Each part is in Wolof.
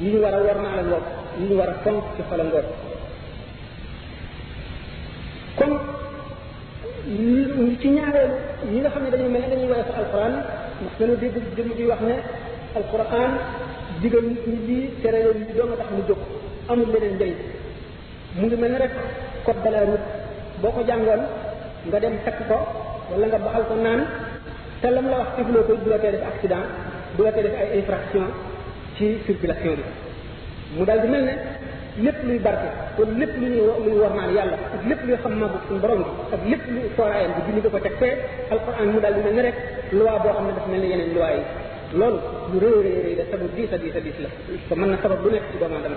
yi ñu war a war naa la ngoog yi ñu war a fonk ci xol a ngoog kon ci ñaareel ñi nga xam ne dañu mel ne dañuy woyof alquran ndax dañu dégg jëm di wax ne alquran digal nit ñi lii tere leen lii doo nga tax mu jóg amul leneen njëriñ mu ngi mel ni rek code de la route boo ko jàngoon nga dem takk ko wala nga baxal ko naan te lam la wax dégloo ko du la tee def accident du la tee def ay infraction ci circulation bi mu daal di mel ne lépp luy barke kon lépp lu ñuy luy warmaal yàlla ak lépp luy xam màggu suñu borom bi ak lépp lu sooraayam bi julli da ko teg fee alquran mu daal di mel ne rek loi boo xam ne dafa mel ne yeneen loi yi loolu lu rëy rëy rëy la sabab diis a diis a diis la te mën na sabab lu nekk ci doomu aadama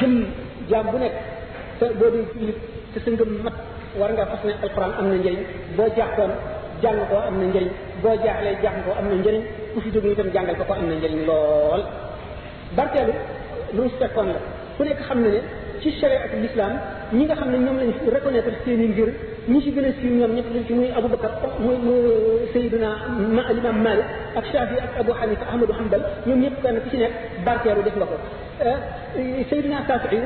gëm jaam bu nekk te boo dee jullit te sa ngëm mat war nga fas ne alquran am na njëriñ boo jàppoon jàng ko am na njëriñ boo jaaxlee jàng ko am na njëriñ ku fi jógee itam jàngal ko ko am na njëriñ lool barkeelu lu mu fekkoon la ku nekk xam na ne ci sharia ak l'islam ñi nga xam ne ñoom lañ reconnaître seen i ngir ñi ci gën a siiw ñoom ñett lañ ci muy Abu Bakar muy muy Seydina ma Imam Malik ak Shafi ak Abu Hanifa Ahmadu Hanbal ñoom ñëpp kenn ku ci nekk barkeelu def nga ko Seydina Saafi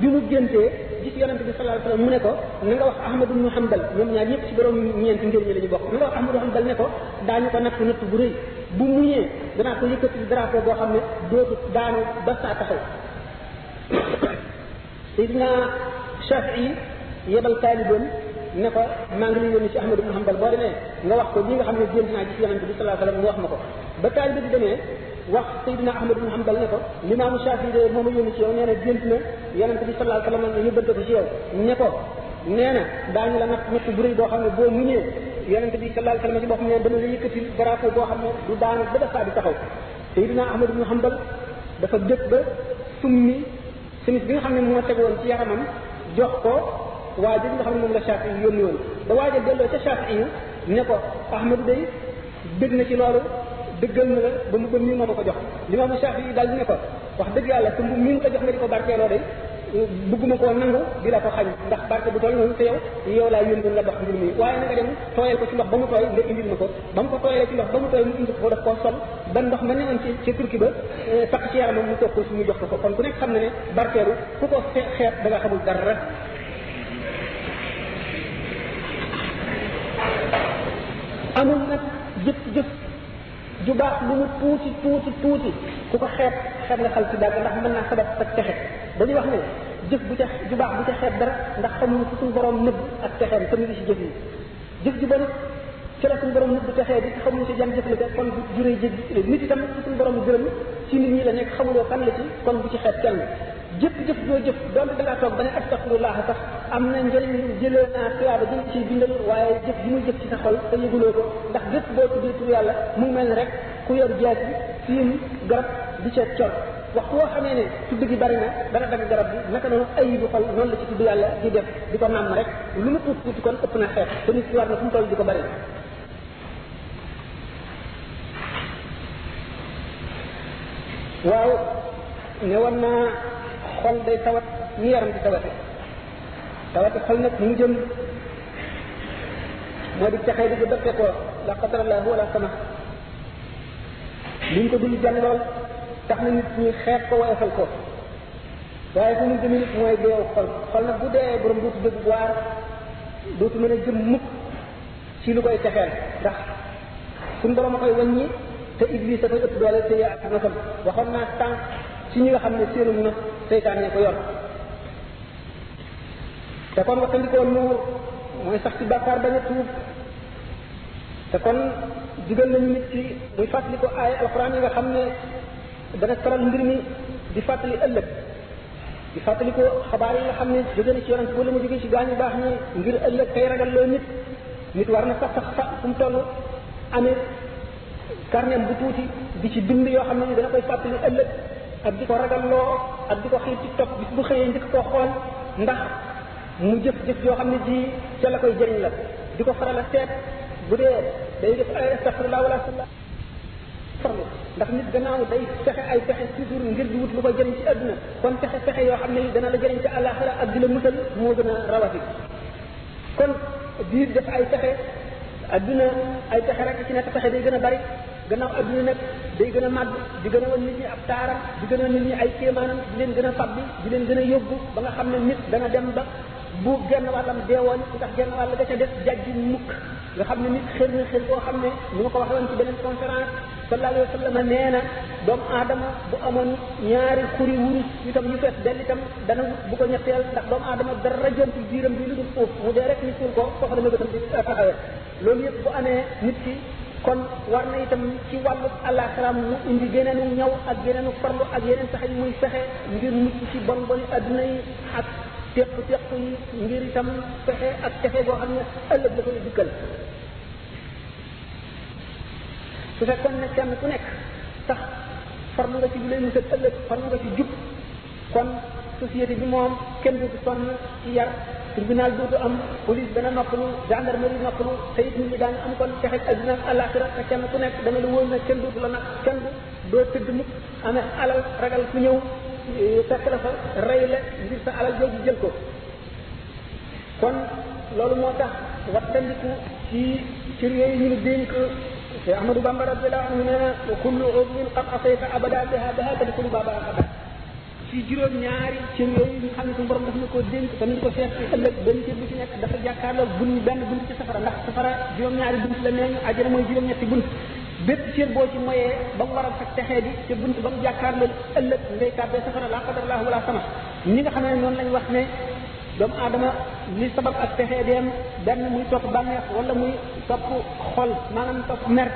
bi mu géntee gis yonente bi sallallahu alayhi wasallam mu ne ko na nga wax Ahmad ibn Hanbal ñoom ñaar ñëpp ci borom ñeenti ngir ñi la ñu bokk na nga wax Ahmad ibn Hanbal ne ko daañu ko natt natt bu rëy bu muñee danaa ko yëkkati drapeau boo xam ne dootu daanu ba saa taxaw Seydina Shafii yebal taalibeem ne ko maa ngi lay yónni ci Ahmad ibn Hanbal boo demee nga wax ko li nga xam ne gént naa ci yonent bi sallallahu alayhi wasallam mu wax ma ko ba taalibe bi demee wax Seydina Ahmad ibn Hanbal ne ko limaamu Shafii de moo ma yónni ci yow nee na gént na yonent bi sallallahu alayhi wasallam ñu bënte ko ci yow ne ko nee na daañu la natt natt bu rëy boo xam ne boo muñee yonent bi sallallahu alayhi wasallam ci boppam ne dana la yëkkati drapeau boo xam ne du daanu ba dafa di taxaw Seydina Ahmad ibn Hanbal dafa jëkk ba summi simis bi nga xam ne moo tegoon ci yaramam jox ko waa ji nga xam ne moom la Shaafi yu yónni woon ba waa ji delloo ca Shaafi yu ne ko Ahmadu day dégg na ci loolu dëggal na la ba mu gëm nii moo ma ko jox limaamu Shaafi yi daal di ne ko wax dëgg yàlla te mu miin ko jox nga di ko barkeeloo day bëgguma koo nangu di la ko xañ ndax barke bu toll noonu te yow yow laa yónni la dox mbir mi waaye na nga dem tooyal ko ci ndox ba mu tooy nga indil ma ko ba mu ko tooyee ci ndox ba mu tooy mu indi ko daf koo sol ba ndox ma newoon ci ci turki ba eh, takk ci yaramam mu toog ko suñu jox ko ko kon ku nekk xam na ne barkeelu ku ko xeet da nga xamul dara amul nag jëf jëf ju baax lu mu tuuti tuuti tuuti ku ko xeet xeet nga xal ci dàgg ndax mën naa sabab ak texe dañuy wax ne jëf bu ca ju baax bu ca xeet dara ndax xamul fu suñu borom nëbb ak texeem te mu ngi ci jëf yi jëf ju bon it ci la suñu borom nit bu texee di xamuñu ci jan jëf la kon bu juree jëf nit itam ci suñu borom gërëm ci nit ñi la nekk xamuloo kan la ci kon bu ci xeet kenn jëpp jëf joo jëf donte da ngaa toog ba ne astafirullah sax am na njëriñ jëlee naa tuyaaba jëm ci bindal waaye jëf ji muy jëf ci sa xol te yëguloo ko ndax jëf boo tuddee tur yàlla mu mel ni rek ku yor jaas bi fiim garab di ca cor waxtu woo xamee ne tudd gi bari na dana dagg garab bi naka noonu ayibu xol noonu la ci tudd yàlla di def di ko nàmm rek lu mu tuut tuuti kon ëpp na xeet te nit ki war na fu mu toll di ko bari waaw ne woon naa xol day tawat ñu yaram di tawate tawate xol nag mu jëm moo di texee di ko dëkke ko la qadarallahu wala sama liñ ko dul jàllool tax na nit ñi xeet ko woyofal ko waaye fu muy jëmee nit mooy deew xol xol nag bu dee borom dootu dëgg waar dootu mën a jëm mukk ci lu koy texeel ndax suñu borom a koy wàññi te iblis dafay ëpp doole te yaa ak nasam waxoon naa tànk ci ñi nga xam ne seenum na seytaan ne ko yor te kon waxtandikoo nuur mooy sax ci bàkkaar bañ a tuub te kon digal nañu nit ki muy fàttali ko ay alxuraan yi nga xam ne dana faral mbir mi di fàttali ëllëg di fàttali ko xabaar yi nga xam ne jóge na ci yonent wala mu jóge ci gaañu baax ñi ngir ëllëg kay ragal loo nit nit war na sax sax fa fu mu toll amee carnet bu tuuti di ci bind yoo xam ne ni dana koy fàttali ëllëg ak di ko ragal loo ak di ko xiir ci topp bis bu xëyee njëkk koo xool ndax mu jëf jëf yoo xam ne ji ca la koy jëriñ la di ko faral a seet bu dee day def ay astaghfirullah wala farlu ndax nit gannaaw day fexe ay fexe toujours ngir di wut lu ko jëriñ ci àdduna kon fexe fexe yoo xam ne dana la jëriñ ci àllaaxira ak di la musal moo gën a rawati kon di def ay fexe àdduna ay fexe rek ci nekk fexe day gën a bari gannaaw adduna nag day gën a màgg di gën a wan nit ñi ab taaram di gën a nit ñi ay kéemaanam di leen gën a fab bi di leen gën a yóbbu ba nga xam ne nit dana dem ba bu genn wàllam deewoon ndax genn wàll ga ca des jajji mukk nga xam ne nit xër na xër boo xam ne ni ma ko waxee woon ci beneen conférence sallallahu alayhi wa sallam nee na doomu aadama bu amoon ñaari xuri wurus itam yu fees dell itam dana bu ko ñetteel ndax doomu aadama dara jontul biiram bi lu dul suuf mu dee rek ni suul ko foofu la mébétam di taxawee loolu yëpp bu amee nit ki kon war na itam ci wàllu àllaaxiraam mu indi geneenu ñaw ak geneenu farlu ak yeneen sax yi muy fexe ngir mucc ci bon boni adduna yi ak teq teq yi ngir itam pexe ak pexe boo xam ne ëllëg la koy dikkal su fekkoon ne kenn ku nekk sax farlu nga ci lu lay musal ëllëg farlu nga ci jub kon société bi moom kenn du sonn ci yar tribunal dootu am police dana noppalu gendarmerie noppalu te it nit ñi daan am kon pexe adduna ak àllaaxira te kenn ku nekk da nga la wóor na kenn dootu la nag kenn du doo tëdd mukk ame alal ragal ku ñëw eh, fekk la fa rey la ngir sa alal jooju jël ko kon loolu moo tax wattandiku ci cër yooyu ñu nu dénk te Ahmadou Bamba radiyallahu anhu nee na wa kullu udwin qad asayta abada biha biha tadkhulu baba abada ci juróom ñaari cër yooyu ñu xam ne suñu borom daf na ko dénk te nañ ko seet ci ëllëg benn cër bu ci nekk dafa jàkkaarloo bunt benn bunt ci safara ndax safara juróom ñaari bunt la nee ñu àjjana mooy juróom ñetti bunt bépp cër boo ci moyee ba mu waral sa texee di te bunt ba mu jàkkaar loolu ëllëg ngay tàbbee safara laa qadar laahu wala sama ñi nga xam ne noonu lañ wax ne doomu aadama li sabab ak texee deem benn muy topp bànneex wala muy topp xol maanaam topp mer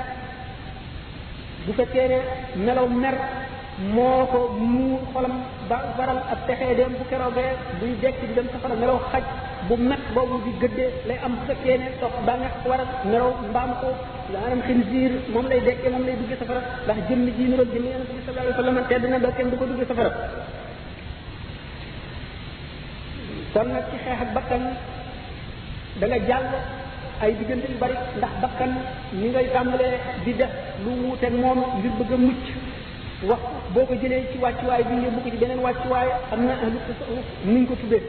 bu fekkee ne melaw mer moo ko muur xolam ba waral ak texee dem bu keroogee buy dekk di dem safara melaw xaj bu met boobu di gëddee lay am bu fekkee ne topp ba nga waral melaw mbaam ko maanaam xinziir moom lay dekkee moom lay duggee safara ndax jëmm ji ñu doon jëmm yonent bi sallallahu alayhi wa sallam tedd na ba kenn du ko duggee safara kon nag ci xeex ak bakkan da nga jàll ay diggante yu bari ndax bakkan ni ngay tàmbalee di def lu wuuteeg moom ngir bëgg a mucc wax boo ko jëlee ci wàccuwaay bi yóbbu ko ci beneen wàccuwaay am na ahlu tasawuf nuñ ko tuddee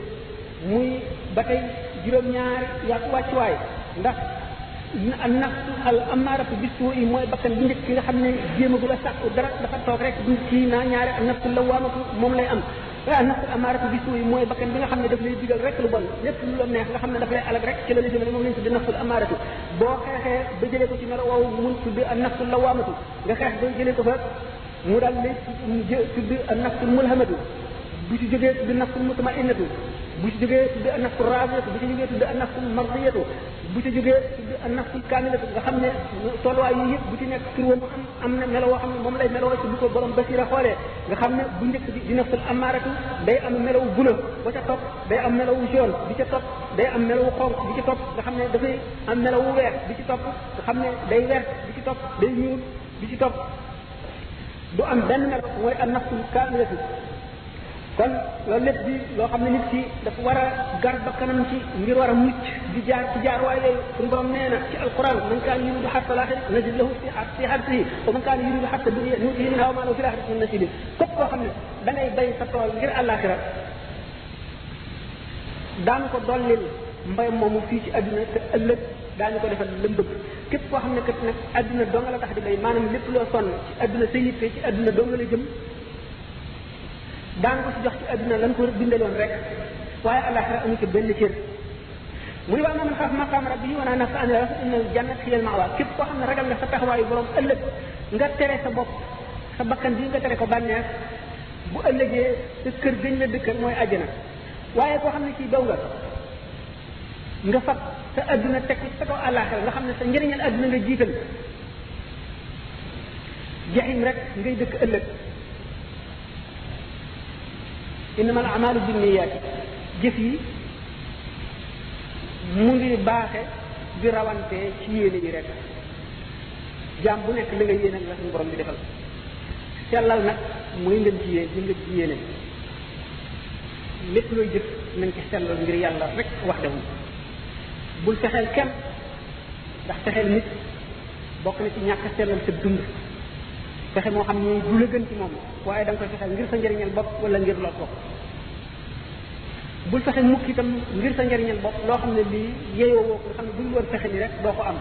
muy ba tey juróom-ñaari yàqu wàccuwaay ndax an nafsu al amaaratu bisu yi mooy bakkan bi njëkk ki nga xam ne jéemagul a sàkku dara dafa toog rek du kii naa ñaari an nafsu lawaamatu moom lay am waaw nafsu amaaratu bi suuy mooy bakkan bi nga xam ne daf lay digal rek lu bon lépp lu la neex nga xam ne daf lay alag rek ci la la jëmale moom lañ tuddi nafsul amaaratu boo xeexee ba jëlee ko ci melo woowu mun tuddi ak nafsul lawaamatu nga xeex ba jëlee ko fa mu daal lay tuddi ak nafsul mulhamatu bu ci jógee tuddi nafsul mutmainnatu bu ci jógee tuddi ak nafsul raabiyatu bu ci jógee tuddi ak nafsul mardiyatu bu ci jógee tudd naf si kaamila nga xam ne tolluwaay yi yëpp bu ci nekk tur wa mu am am na melo woo xam ne moom lay meloo ci bu ko borom basira xoolee nga xam ne bu njëkk bi di nafsul amaaratu day am melaw bula ba ca topp day am melaw jaune bi ca topp day am melaw xonq bi ci topp nga xam ne dafay am melaw weex bi ci topp nga xam ne day weex bi ci topp day ñuul bi ci topp du am benn melo mooy an nafsul kaamilatu kon loolu lépp di loo xam ne nit ki dafa war a gar ba kanam ci ngir war a mucc di jaar ci jaar waaye yooyu suñu borom nee na ci alquran man kaan yuridu xarta laaxir najid lahu fi fi xartihi wa man kaan yuridu xarta dunia nuutihi minhaa wa maa lahu fi laaxirati min nasiibin képp koo xam ne da ngay bay sa tool ngir àllaaxira daan ko dollil mbay moomu fii ci àdduna te ëllëg daañu ko defal lëm bëgg képp koo xam ne kat nag àdduna dong la tax di bay maanaam lépp loo sonn ci àdduna sa yitte ci àdduna dong la jëm daan ko si jox ci àdduna lan ko bindaloon rek waaye àllaaxira amu ci benn cër mu ne waa man xaaf maqaam rabbi yi wanaa nafsa anil hawa inna jannat hiya al ma'wa képp koo xam ne ragal nga sa taxawaayu borom ëllëg nga tere sa bopp sa bakkan bi nga tere ko bànneex bu ëllëgee sa kër gëñ la dëkkal mooy àjjana waaye koo xam ne ci daw nga nga fab sa adduna teg ko sa kaw àllaaxira nga xam ne sa njëriñal adduna nga jiital jaxim rek ngay dëkk ëllëg innama al amalu binniyaati jëf yi mu ngi baaxe di rawante ci yéene yi rek jaam bu nekk la nga yéene la suñu borom bi defal sellal nag mooy ngeen ci yéen ci ngeen ci yéene lépp looy jëf nañ ci sellal ngir yàlla rek wax dewul bul fexeel kenn ndax fexeel nit bokk na ci ñàkk sellal sa dund fexe moo xam ne du la gën ci moom waaye da nga koy fexeel ngir sa njëriñal bopp wala ngir loo bopp bul fexe mukk itam ngir sa njëriñal bopp loo xam ne lii yeeyoo woo ko xam ne bu ñu woon fexe ni rek doo ko am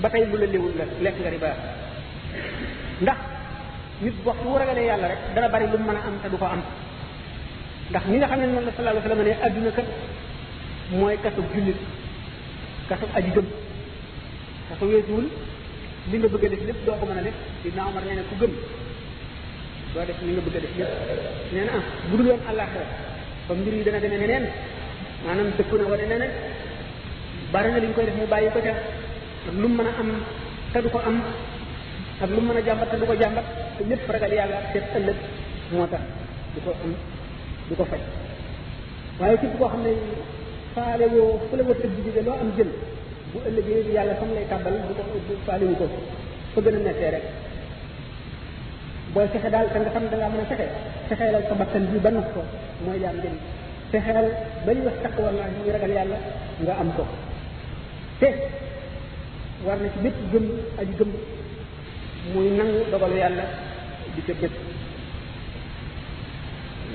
ba tey bu la léwul la lekk nga riba ndax nit wax bu ragalee yàlla rek dana bari lu mën a am te du ko am ndax ñi nga xam ne noonu la sallallahu alayhi wa sallam ne adduna kat mooy kasub jullit kasub aji gëm kasu weesuwul li nga bëgg a def lépp doo ko mën a def Seydina Omar nee na ku gëm doo def li nga bëgg a def lépp nee na ah bu dul woon àllaaxira ba mbir yi dana demee neneen maanaam dëkku na wane neneen bari na li ñu koy def mu bàyyi ko ca ak lu mën a am te du ko am ak lu mën a jàmbat te du ko jàmbat te lépp ragal yàlla ak seet ëllëg moo tax du ko am du ko faj waaye képp koo xam ne faale woo fu la wërsëg bi jóge loo am jël bu ëllëgee yàlla fam lay tàbbal du ko du faale wu ko fa gën a nekkee rek booy fexe daal te nga xam da ngaa mën a fexe fexeelal sa bakkan bi ba nax ko mooy li am njëriñ fexeel ba ñuy wax taqwa ñu ragal yàlla nga am ko te war na ci bépp gëm aji gëm muy nangu dogalu yàlla di ca bépp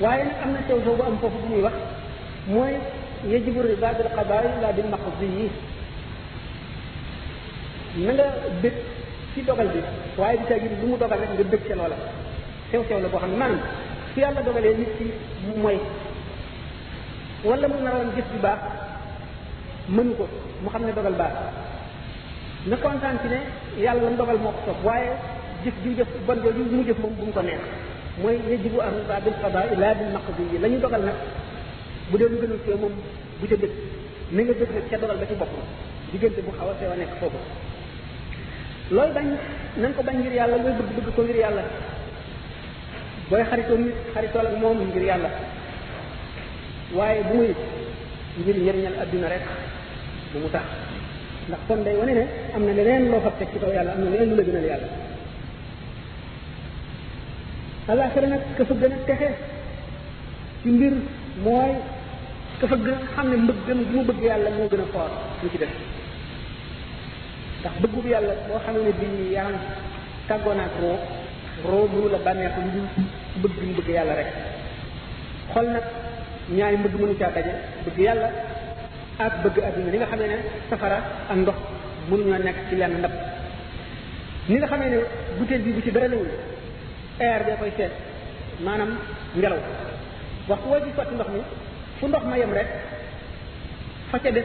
waaye nag am na sew sew bu am foofu bu muy wax mooy yajibu riba bil qadaay la bil maqdi yi na nga bëgg ci dogal bi waaye di tagi lu mu dogal rek nga bëgg ca loola sew sew la boo xam ne maanaam su yàlla dogalee nit ki mu mooy wala mu naroon jëf ju baax mënu ko mu xam ne dogal baax na kontaan ci ne yàlla la mu dogal moo ko soob waaye jëf ju jëf bon jooju mu jëf moom bu mu ko neex mooy yajibu an ba bil qada ila bil maqdi yi la ñu dogal nag bu dee lu gënul ci moom bu ca dëkk na nga dëkk nag ca dogal ba ci bopp diggante bu xaw a sew a nekk foofu loolu bañ na nga ko bañ ngir yàlla looy bëgg bëgg ko ngir yàlla booy xaritoo nit xaritool ak moom ngir yàlla waaye bu muy ngir njëriñal adduna rek bu mu tax ndax kon day wane ne am na leneen loo fab teg ci kaw yàlla am na leneen lu la gënal yàlla àllaaxira nag ka fa gën a texe ci mbir mooy ka fa gën a xam ne mbëggam bi mu bëgg yàlla moo gën a foor lu ci def ndax bëggub yàlla boo xamee ne bi yaram tàggoo naak roo roo mënu la bànneexu lu dul bëgg mu bëgg yàlla rek xol nag ñaari mbëgg mënu caa daje bëgg yàlla ak bëgg adduna li nga xamee ne safara ak ndox mënuñoo nekk ci lenn ndab ni nga xamee ne butéel bi bu ci dara newul air bee koy seet maanaam ngelaw waxtu woo ci sotti ndox mi fu ndox ma yem rek fa ca des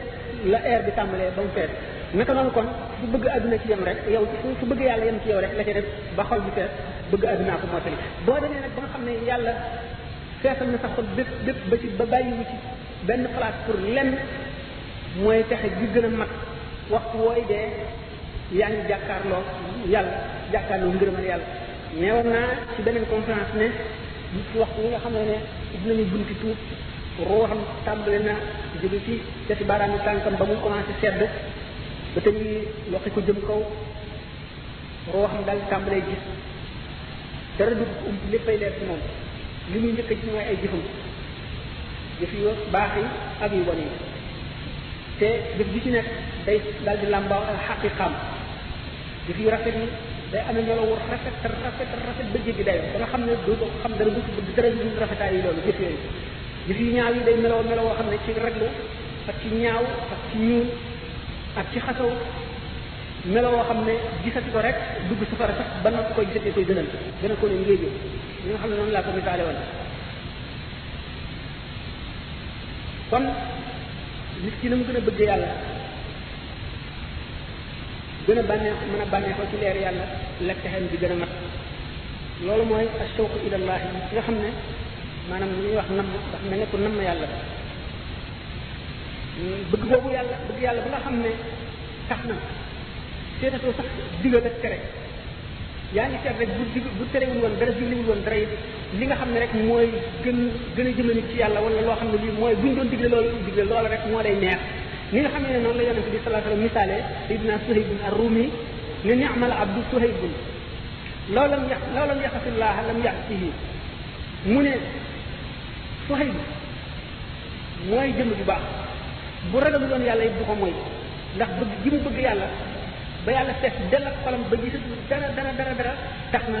la air bi tàmbalee ba mu fees naka noonu kon su bëgg àdduna ci yem rek yow su bëgg yàlla yem ci yow rek la ca def ba xol bi fees bëgg àddunaa ko mottali boo demee nag ba nga xam ne yàlla feesal na sa xol bépp bépp ba ci ba bàyyiwu ci benn place pour lenn mooy texe gi gën a mag waxtu wooy dee yaa ngi jàkkaarloo yàlla jàkkaarloo ngërëmal yàlla neewoon naa ci beneen conférence ne nit wax ñi nga xam ne ne ubbi nañu bunti tuub ruuxam tàmbali na jóge ci cati baaraami tànkam ba mu commencé sedd ba te ñuy loxi ko jëm kaw ruuxam daal tàmbalee gis dara du ko ump léppay leer ci moom li muy njëkk a gis mooy ay jëfam jëf yu baax yi ak yu bon yi te jëf ji ci nekk day dal di làmbaaw ak xaqiqaam jëf yu rafet yi day amee melo wu rafet rafet rafet ba jéggi dayo ba nga xam ne doo ko xam dara du bëgg dara du rafetaay yi loolu jëf yooyu jëf yu ñaaw yi day meloo meloo woo xam ne ci raglu ak ci ñaaw ak ci ñuul ak ci xasaw melo woo xam ne gisati ko rek dugg safara sax ba noppi koy gisatee koy gënal gënal ko ne ngéejoo li nga xam ne noonu laa ko misaale woon kon nit ki na mu gën a bëgg yàlla gën a bànneex mën a bànneexoo ci leer yàlla la texeem bi gën a mat loolu mooy ashawq ila allah yi nga xam ne maanaam li ñuy wax namm ndax mel ne ku namm yàlla bëgg boobu yàlla bëgg yàlla ba nga xam ne tax na seetatoo sax digal ak tere yaa ngi seet rek bu dig bu terewul woon dara julliwul woon dara it li nga xam ne rek mooy gën gën a jëmale nit ci yàlla wala loo xam ne lii mooy buñ doon digle loolu digle loola rek moo lay neex ni nga xam ne noonu la yonente bi sallallahu alayhi wasallam misaale sayyidina Suhayb ar-Rumi ne ni'mal abdu Suhayb law lam yax law lam yaxasillah lam yaxsihi mu ne Suhayb mooy jëmm ju baax bu ragalu doon yàlla it du ko mooy ndax bëgg gi mu bëgg yàlla ba yàlla fees dell ak xolam ba gisatu dara dara dara dara tax na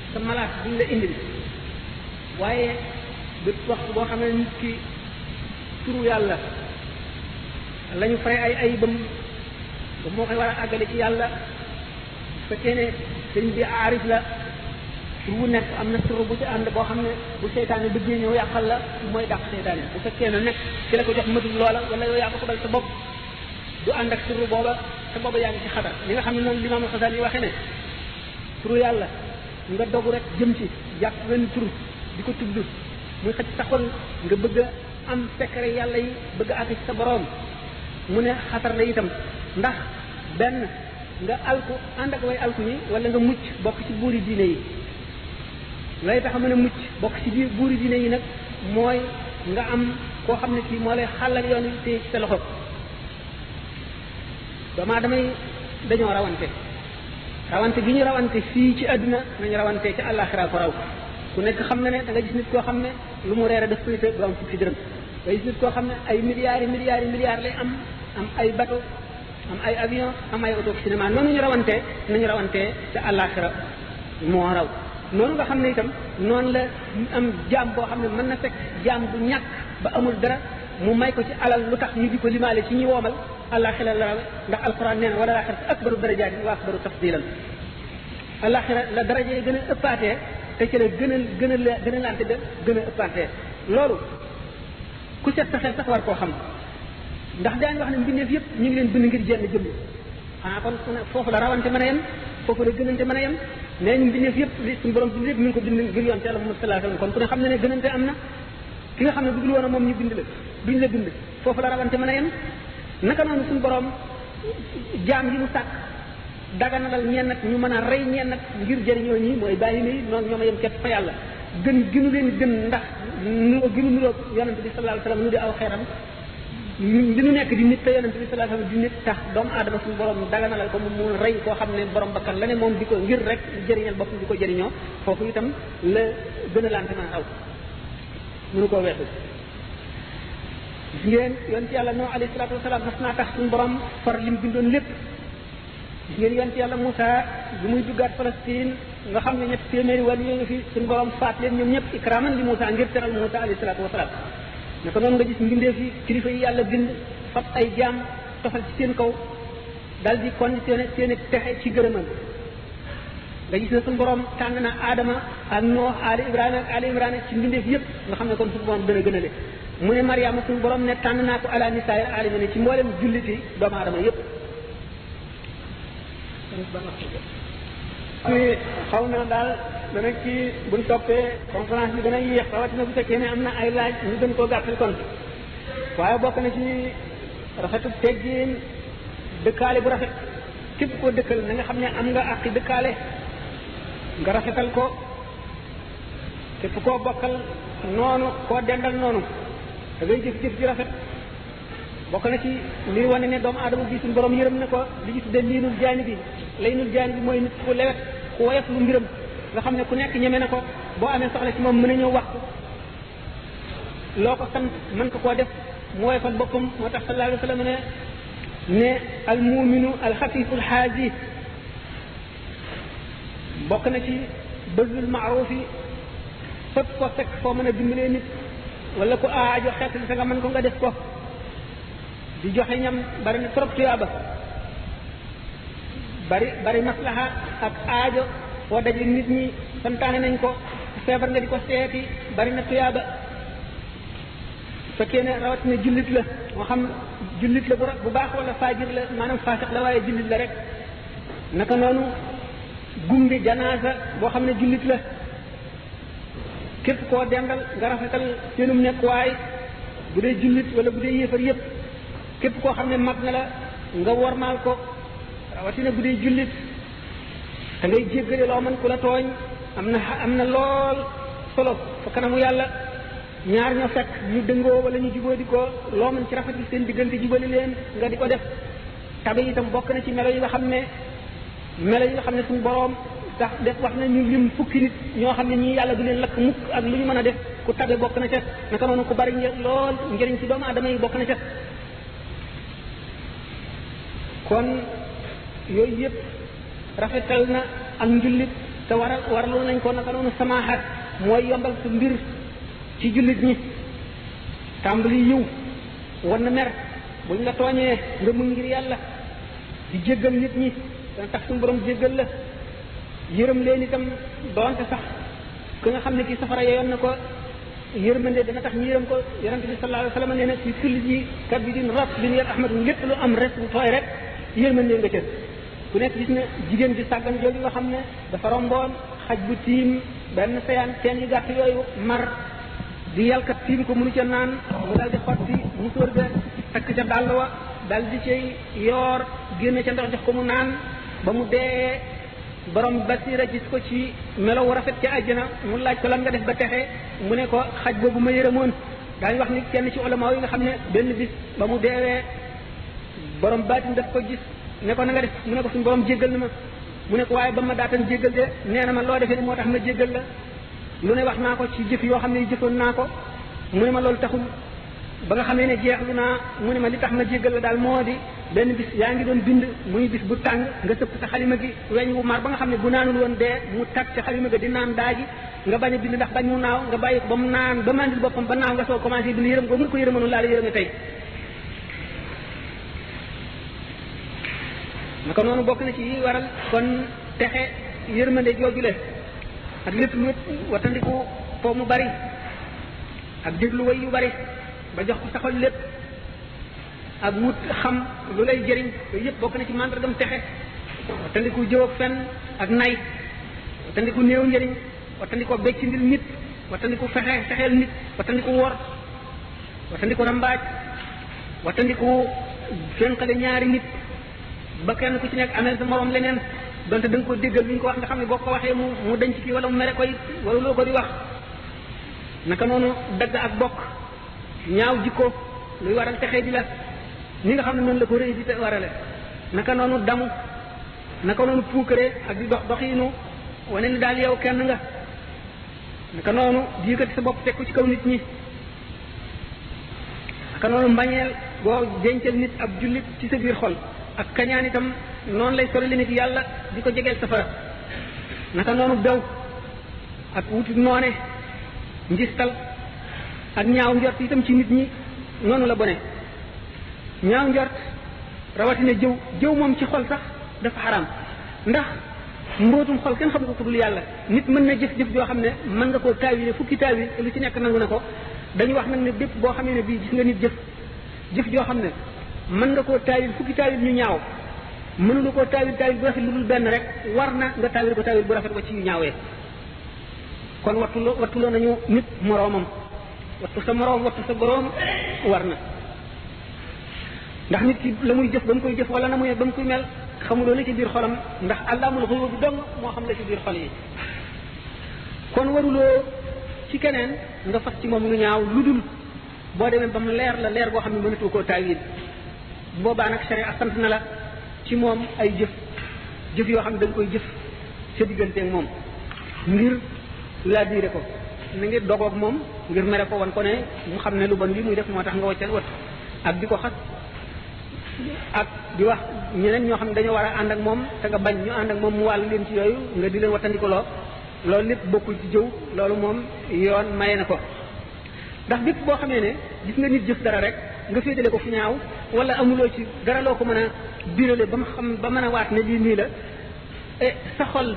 sa malaat duñ la indil waaye bépp waxtu boo xam ne nit ki turu yàlla lañu fay ay ayibam ba moo koy war a àggale ci yàlla bu fekkee ne sëñ bi aarif la tur wu nekk am na tur bu ci ànd boo xam ne bu seytaane bëggee ñëw yàqal la mooy dàq seytaane bu fekkee ne nekk ki la ko jox matul loola wala yow yaa ko xabal sa bopp du ànd ak tur booba te booba yaa ngi ci xatar li nga xam ne noonu limaam Xasaali yi waxee ne turu yàlla nga dogu rek jëm ci jàpp wenn tur di ko tudd muy xëcc sa xol nga bëgg a am secret yàlla yi bëgg a àgg ci sa boroom mu ne xatar la itam ndax benn nga alku ànd ak way alku ñi wala nga mucc bokk ci buuri diine yi lay tax mën a mucc bokk ci biir buuri diine yi nag mooy nga am koo xam ne kii moo lay xàllal yoon wi téye ci sa loxo doomaa damay dañoo rawante rawante gi ñu rawante fii ci àdduna nañu rawante ci àllaaxira ko raw ku nekk xam na ne da nga gis nit koo xam ne lu mu reere daf koy tëb du am fukki dërëm nga gis nit koo xam ne ay milliards yi milliards yi milliards lay am am ay bateau am ay avion am ay auto cinéma noonu ñu rawante nañu rawante ca àllaaxira moo raw noonu nga xam ne itam noonu la am jaam boo xam ne mën na fekk jaam bu ñàkk ba amul dara mu may ko ci alal lu tax ñu di ko limaale ci ñi woomal alaxira la rawe ndax alquran nee na wala alaxira akbaru darajaati wa akbaru tafdilan alaxira la daraja yi gën a ëppaatee te ci la gën a gën a gën a lante de gën a ëppaatee loolu ku set sa xel sax war koo xam ndax daañu wax ne mbindeef yëpp ñu ngi leen bind ngir jenn jëmm ah kon foofu la rawante mën a yem foofu la gënante mën a yem nee ñu mbindeef yëpp li suñu borom bind yëpp mi ngi ko bind ngir yoon te yàlla Muhammad sallallahu alayhi wasallam kon ku ne xam ne ne gënante am na ki nga xam ne bu dul woon moom ñu bind la duñ la bind foofu la rawante mën a yem naka noonu suñu borom jaam yi mu sàkk daganalal ñeen nag ñu mën a rey ñeen nag ngir jëriñoo ñi mooy bàyyi nii noonu ñoom a yem képp fa yàlla gën gënu leen gën ndax nuroo gënu nuroo yonent bi sallallahu alayhi wasallam nu di aw xeeram li nu nekk di nit te yonent bi sallallahu alayhi wasallam di nit tax doomu aadama suñu borom daganalal ko mu rey koo xam ne borom bakkan la ne moom di ko ngir rek jëriñal boppam di ko jëriñoo foofu itam la gën a lante mën a aw mënu koo weesu gis ngeen yonent yàlla noo alayhi salaatu wasalaam mas naa tax suñu borom far lim bindoon lépp gis ngeen yonent yàlla Moussa bi muy duggaat Palestine nga xam ne ñett téeméeri wàll yooyu fi suñu borom faat leen ñoom ñëpp ikraman li Moussa ngir teral Moussa alayhi salaatu wasalaam ne ko noonu nga gis mbindeef yi kilifa yi yàlla bind fab ay jaam tofal ci seen kaw dal di conditionné seen texe ci gërëmal nga gis ne suñu borom tànn na aadama ak noo ali ibrahima ak ali imrana ci mbindeef yëpp nga xam ne kon suñu borom gën a gën a le mu ne mariama suñu borom ne tànn naa ko ala nisaay alima ne ci mboolem julliti doomu aadama yëpp xaw na daal dana ci buñ toppee conférence bi dana yéex rawatina bu fekkee ne am na ay laaj ñu gën koo gàttal kon waaye bokk na ci rafetu teggin dëkkaale bu rafet képp koo dëkkal na nga xam ne am nga àqi dëkkaale nga rafetal ko képp koo bokkal noonu koo dendal noonu da ngay jëf jëf ji rafet bokk na ci liy wane ne doomu aadama bi suñu borom yërëm na ko li ñu tuddee liinul jaani bi laynul jaani bi mooy nit ku lewet ku woyof lu mbiram nga xam ne ku nekk ñeme na ko boo amee soxla ci moom mën a ñëw wax loo ko sant mën ko koo def mu woyofal boppam moo tax sallallahu alayhi wa sallam ne ne al muminu al xafifu al xaaji bokk na ci bëggul maaruf yi fépp ko fekk foo mën a dimbalee nit wala ku aajo xeet li sa nga mën ko nga def ko di joxe ñam bari na trop tuyaaba bari bari maslaha ak aajo foo daje nit ñi santaane nañ ko feebar nga di ko seeti bari na tuyaaba fekkee ne rawatina jullit la moo xam jullit la bu baax wala faajir la maanaam faasiq la waaye jullit la rek naka noonu gumbi janaasa boo xam ne jullit la képp koo dendal nga rafetal seenum nekkuwaay bu dee jullit wala bu dee yéefar yépp képp koo xam ne mag na la nga wormaal ko rawatina bu dee jullit da ngay jéggale loo mën ku la tooñ am na am na lool solo fa kanamu yàlla ñaar ñoo fekk ñu dëngoo wala ñu jubóo di ko loo mën ci rafetal seen diggante jubali leen nga di ko def tabe itam bokk na ci melo yi nga xam ne melo yi nga xam ne suñu boroom tax def wax na ñu lim fukki nit ñoo xam ne ñii yàlla du leen lakk mukk ak lu ñu mën a def ku tabe bokk na ca naka noonu ku bari një- lool njëriñ ci doomu aadama yi bokk na ca kon yooyu yëpp rafetal na ak njullit te waral waraloon nañ ko naka noonu samaaxat mooy yombal sa mbir ci jullit ñi tàmbali yiw wan na mer buñ la tooñee nga muñ ngir yàlla di jéggal nit ñi dana tax suñu borom jéggal la yërëm leen itam doonte sax ki nga xam ne kii safara yeyoon na ko yërmande dana tax ñu yërëm ko yonente bi sallallahu alayhi wa sallam nee na fi kulli ji kabidin rab bi ñu yar ahmadu lépp lu am res bu tooy rek yërmande nga cër ku nekk gis na jigéen bi sàggan jooju nga xam ne dafa romboon xaj bu tiim benn seyaan teen yu gàtt yooyu mar di yalkat tiim ko mënu ca naan mu dal di xotti musóor ga takk ca dàll wa dal di cay yoor génne ca ndox jox ko mu naan ba mu dee borom basira gis ko ci melow rafet ca àjjana mu laaj ko lan nga def ba texe mu ne ko xaj boobu ma yërëmoon daañu wax ni kenn ci ulama yi nga xam ne benn bis ba mu deewee borom baatin daf ko gis ne ko na nga def mu ne ko suñu borom jéggal na ma mu ne ko waaye ba ma daatan jéggal de nee na ma loo defee moo tax ma jéggal la lu ne wax naa ko ci jëf yoo xam ne jëfoon naa ko mu ne ma loolu taxul ba nga xamee ne jeexlu naa mu ne ma li tax ma jéggal la daal moo di benn bis yaa ngi doon bind muy bis bu tàng nga sëpp sa xalima gi weñ wu mar ba nga xam ne bu naanul woon dee mu tag ci xalima ga di naan daa ji nga bañ a bind ndax bañ mu naaw nga bàyyi ko ba mu naan ba mandil boppam ba naaw nga soo commencé bind yërëm ko mun ko yërëmanu laa la yërëme tey naka noonu bokk na ci yi waral kon texe yërmande jooju le ak lépp lu wattandiku po mu bari ak déglu way yu bari ba jox ko sa xol lépp ak wut xam lu lay jëriñ yooyu yëpp bokk na ci màndargam texe wattandiku jëw ak fenn ak nay wattandiku néew njëriñ wattandiku becc ndil nit wattandiku fexe fexeel nit wattandiku wor wattandiku rambaaj wattandiku fenqale ñaari nit ba kenn ku ci nekk amel sa morom leneen donte da nga ko déggal lu ñu ko wax nga xam ne boo ko waxee mu mu denc kii wala mu mere koy wala loo ko di wax naka noonu dagg ak bokk ñaaw jikko luy waral texee di la ni nga xam ne noonu la ko rëy di te warale naka noonu damu naka noonu puukare ak di dox doxiinu wane ni daal yow kenn nga naka noonu di yëkkati sa bopp teg ko ci kaw nit ñi naka noonu mbañeel boo dencal nit ab jullit ci sa biir xol ak kañaan itam noonu lay sori nit yàlla di ko jegeel safara naka noonu bew ak wuti noone njistal ak ñaaw njort itam ci nit ñi noonu la bone ñaaw njort rawatina jëw jëw moom ci xol sax dafa xaraam ndax mbootum xol kenn xam ko ku dul yàlla nit mën na jëf-jëf joo xam ne mën nga koo taawile fukki taawil lu ci nekk nangu na ko dañu wax nag ne bépp boo xamee ne bii gis nga nit jëf jëf joo xam ne mën nga koo taawil fukki taawil ñu ñaaw mënuñu koo taawil taawil bu rafet lu dul benn rek war na nga taawil ko taawil bu rafet ba ci yu ñaawee kon wattuloo wattuloo nañu nit moroomam wattu sa moroom wattu sa boroom war na ndax nit ki la muy jëf ba mu koy jëf wala na muy ba mu koy mel xamuloo la ci biir xolam ndax àllaamul xuyub bi dong moo xam la ci biir xol yi kon waruloo ci keneen nga fas ci moom lu ñaaw lu dul boo demee ba mu leer la leer boo xam ne mënatoo koo taawil boobaa nag sharia sant na la ci moom ay jëf jëf yoo xam ne da koy jëf sa digganteeg moom ngir laa diire ko na ngir dogoog moom ngir mere ko wan ko ne mu xam ne lu bon li muy def moo tax nga waccal wat ak di ko xas ak di wax ñeneen ñoo xam ne dañoo war a ànd ak moom te nga bañ ñu ànd ak moom mu wàll leen ci yooyu nga di leen wattandiku loo loolu lépp bokkul ci jëw loolu moom yoon maye na ko ndax bépp boo xamee ne gis nga nit jëf dara rek nga féetale ko fu ñaaw wala amuloo ci dara loo ko mën a birale ba mu xam ba mën a waat ne lii nii la e sa xol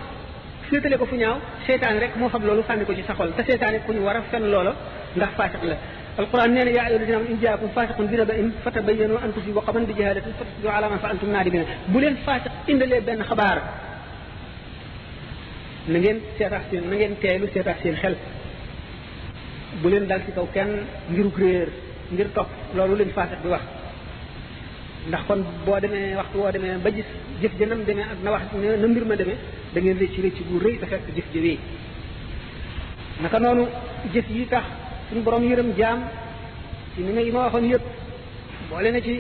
féetale ko fu ñaaw seytaan rek moo xam loolu sànni ko ci sa xol te seytaan ku ñu war a fen loola ndax faasiq la alquran nee na yaa ayyuha alladina amanu in jaakum faasiqun bi naba'in fatabayyanu an tusibu qawman bi jahalatin fatusbihu ala ma fa'altum nadimina bu leen faasiq indalee benn xabaar na ngeen seetaat seen na ngeen teeylu seetaat seen xel bu leen dal ci kaw kenn ngiruk réer ngir topp loolu leen faasiq bi wax ndax kon boo demee waxtu woo demee ba gis jëf ja nam demee ak na wax na mbir ma demee da ngeen rëcc rëcc bu rëy te fekk jëf ja wéy naka noonu jëf yi tax suñu borom yërëm jaam ci ni nga yi ma waxoon yëpp boole na ci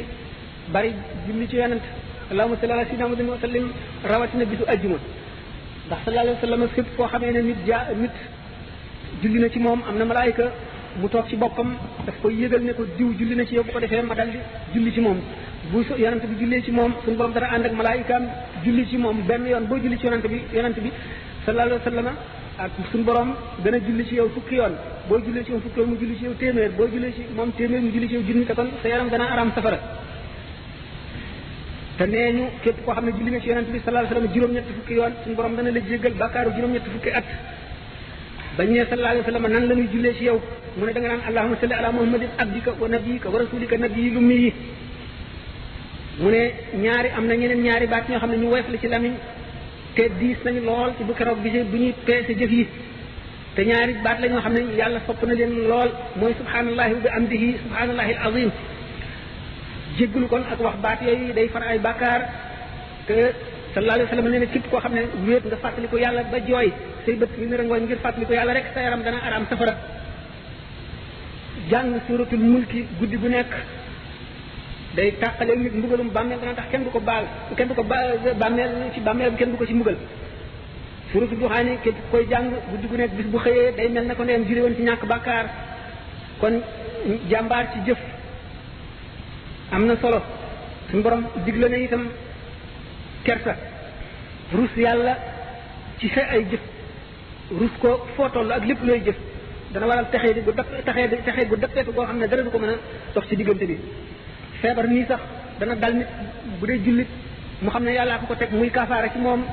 bari julli ci yonent allahumma salli ala sayyidina muhammadin wa sallim rawatina bisu ajjuma ndax sallallahu alayhi wa sallam fépp foo xamee ne nit jaa nit julli na ci moom am na malaayka mu toog ci boppam daf koy yëgal ne ko diw julli na ci yow bu ko defee ma dal di julli ci moom bu so yonent bi jullee ci moom suñu borom dana ànd ak malaayikaam julli ci moom benn yoon boo julli ci yonent bi yonent bi sallallahu alayhi wa sallam ak suñu borom dana julli ci yow fukki yoon boo jullee ci moom fukki yoon mu julli ci yow téeméer boo jullee ci moom téeméer mu julli ci yow junni te kon sa yaram dana araam safara te nee ñu képp koo xam ne julli nga ci yonent bi sallallahu alayhi wa sallam juróom-ñetti fukki yoon suñu borom dana la jéggal bàkkaaru juróom-ñetti fukki at bañ ne sallallahu alayhi wa sallam nan la ñuy jullee ci yow mu ne da nga naan allahumma salli ala muhammadin abdika wa nabiyika wa rasulika nabiyil ummi yi mu ne ñaari am na ñeneen ñaari baat ñoo xam ne ñu woyof la ci lamiñ te diis nañu lool ci bu keroog bi bu ñuy peese jëf yi te ñaari baat la ñoo xam ne yàlla sopp na leen lool mooy subhanallahi wa bi amdihi subhanallahi al azim jéggulu kon ak wax baat yooyu day far ay bàkkaar te sallallahu alayhi wa sallam nee na képp koo xam ne wéet nga fàttaliku yàlla ba jooy say bët yi nar a ngooñ ngir fàttaliku yàlla rek sa yaram dana araam safara jàng suratul mulki guddi gu nekk day tàqale nit mbugalum bàmmeel dana tax kenn du ko baal kenn du ko baal bàmmeel ci bàmmeelam kenn du ko ci mbugal suratu duxaani képp koy jàng guddi gu nekk bis bu xëyee day mel na ko ndeyam jure woon ci ñàkk bàkkaar kon jàmbaar ci jëf am na solo suñu borom digle na itam kersa rus yàlla ci sa ay jëf rus ko foo toll ak lépp looy jëf dana waral texee di gu dap texee di texee gu dappeetu goo xam ne dara du ko mën a dox ci diggante bi feebar nii sax dana dal nit bu dee jullit mu xam ne yàllaa ko ko teg muy kaafaara ci moom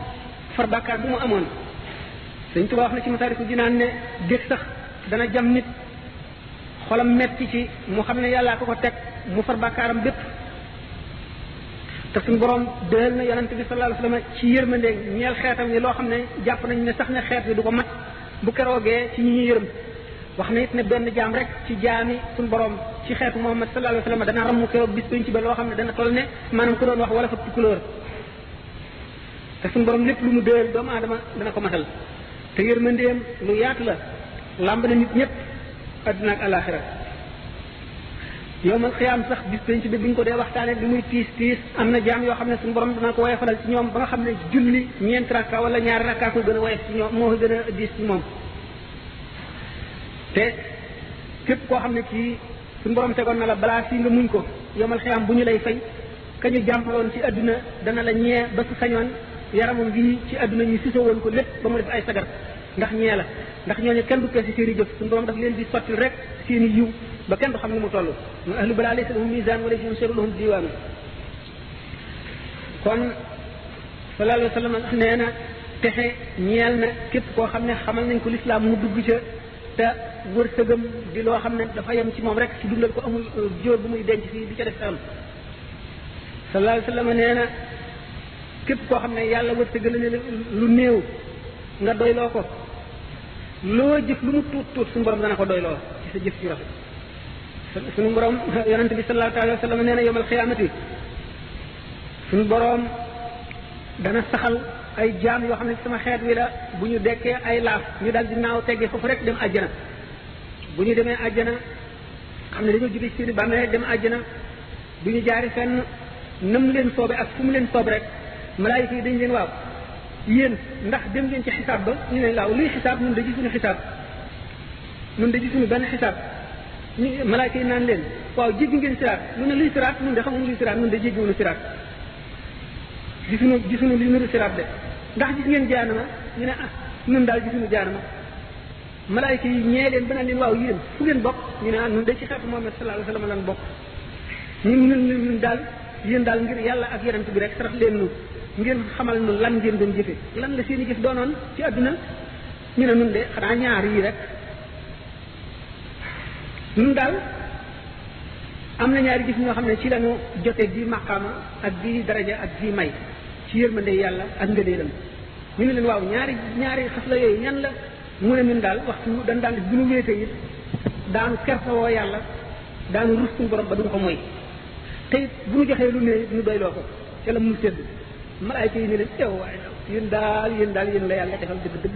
far bàkkaar bu mu amoon dañ tuba wax na ci masaari ko dinaan ne dég sax dana jam nit xolam metti ci mu xam ne yàllaa ko ko teg mu far bàkkaaram bépp te suñu borom dëhal na yonente bi sallallahu alayhi wasallam ci yërmande ñeel xeetam ni loo xam ne jàpp nañ ne sax ne xeet bi du ko mat bu keroogee ci ñi ñu yërëm wax na it ne benn jaam rek ci jaami suñu borom ci xeetu Muhammad sallallahu alayhi wasallam dana ramu keroog bis bañ ci ba loo xam ne dana toll ne maanaam ku doon wax wala fa couleur te suñu borom lépp lu mu dëhal doomu aadama dana ko matal te yërmandeem lu yaatu la làmb na nit ñëpp adduna ak alaxira yowmal xiyaam sax bis penc bi bu ñu ko dee waxtaanee bi muy tiis tiis am na jaam yoo xam ne suñu borom dana ko woyofalal ci ñoom ba nga xam ne julli ñeent rakka wala ñaari rakka ko gën a woyof ci ñoom moo ko gën a diis ci moom te képp koo xam ne kii suñu borom tegoon na la balaa fii nga muñ ko yowmal xiyaam bu ñu lay fay kañu jàmbaloon ci àdduna dana la ñee ba su sañoon yaramam bii ci àdduna ñu sise woon ko lépp ba mu def ay sagar ndax ñee la ndax ñooñu kenn du peese seen i jëf suñu borom daf leen di sotti rek seen i yiw ba kenn du xam ne mu toll mu ahlu balaa laysa lahum misaan wala lahum sharu lahum diwaanu kon sallallahu alayhi wa sallam nee na texe ñeel na képp koo xam ne xamal nañ ko lislaam mu dugg ca te wërsëgam di loo xam ne dafa yem ci moom rek ci dundal ko amul jóor bu muy denc fii di ca def am sallallahu alayhi wa sallam nee na képp koo xam ne yàlla wërsëgal na ne lu néew nga doyloo ko loo jëf lu mu tuut tuut suñu borom dana ko doyloo ci sa jëf ci rafet suñu borom yonent bi sallallahu alayhi wa sallam nee na yawmal xiyaamati suñu borom dana saxal ay jaam yoo xam ne sama xeet wi la bu ñu dekkee ay laaf ñu daal di naaw teggee foofu rek dem àjjana bu ñu demee àjjana xam ne dañoo jóge ci seen i bàmmeel dem àjjana du ñu jaari fenn nam leen soobe ak fu mu leen soob rek malaayika yi dañ leen waaw yéen ndax dem ngeen ci xisaab ba ñu ne laaw luy xisaab ñun da gisuñu xisaab ñun da gisuñu benn xisaab ñu malaayika yi naan leen waaw jéggi ngeen siraat lu ne luy siraat ñun de xamuñu luy siraat ñun de jéggiwuñu siraat gisuñu gisuñu luy niru siraat de ndax gis ngeen jaanama ñu ne ah ñun daal gisuñu jaanama malaayka yi ñee leen ba naan leen waaw yéen fu ngeen bokk ñu ne ah nun de ci xeetu Muhammad sallallahu alayhi wa sallam lan bokk ñun ñun ñun ñun daal yéen daal ngir yàlla ak yonent bi rek sarax leen nu ngeen xamal nu lan ngeen doon jëfe lan la seen i jëf doonoon ci àdduna ñu ne nun de xanaa ñaar yi rek nun daal am na ñaari jëf ñoo xam ne ci lañu jote di maqaama ak di daraja ak di may ci yërmande yàlla ak ngëneelam ñu ne leen waaw ñaari ñaari xas la yooyu ñan la mu ne ñun daal waxtu dañ daan bu ñu wéete it daanu kersa woo yàlla daanu rus suñu borom ba duñ ko moy te it bu ñu joxee lu ne ñu doyloo ko te la mu sédd malaayka yi ne leen ew waaye yéen daal yéen daal yéen la yàlla defal dëgg dëgg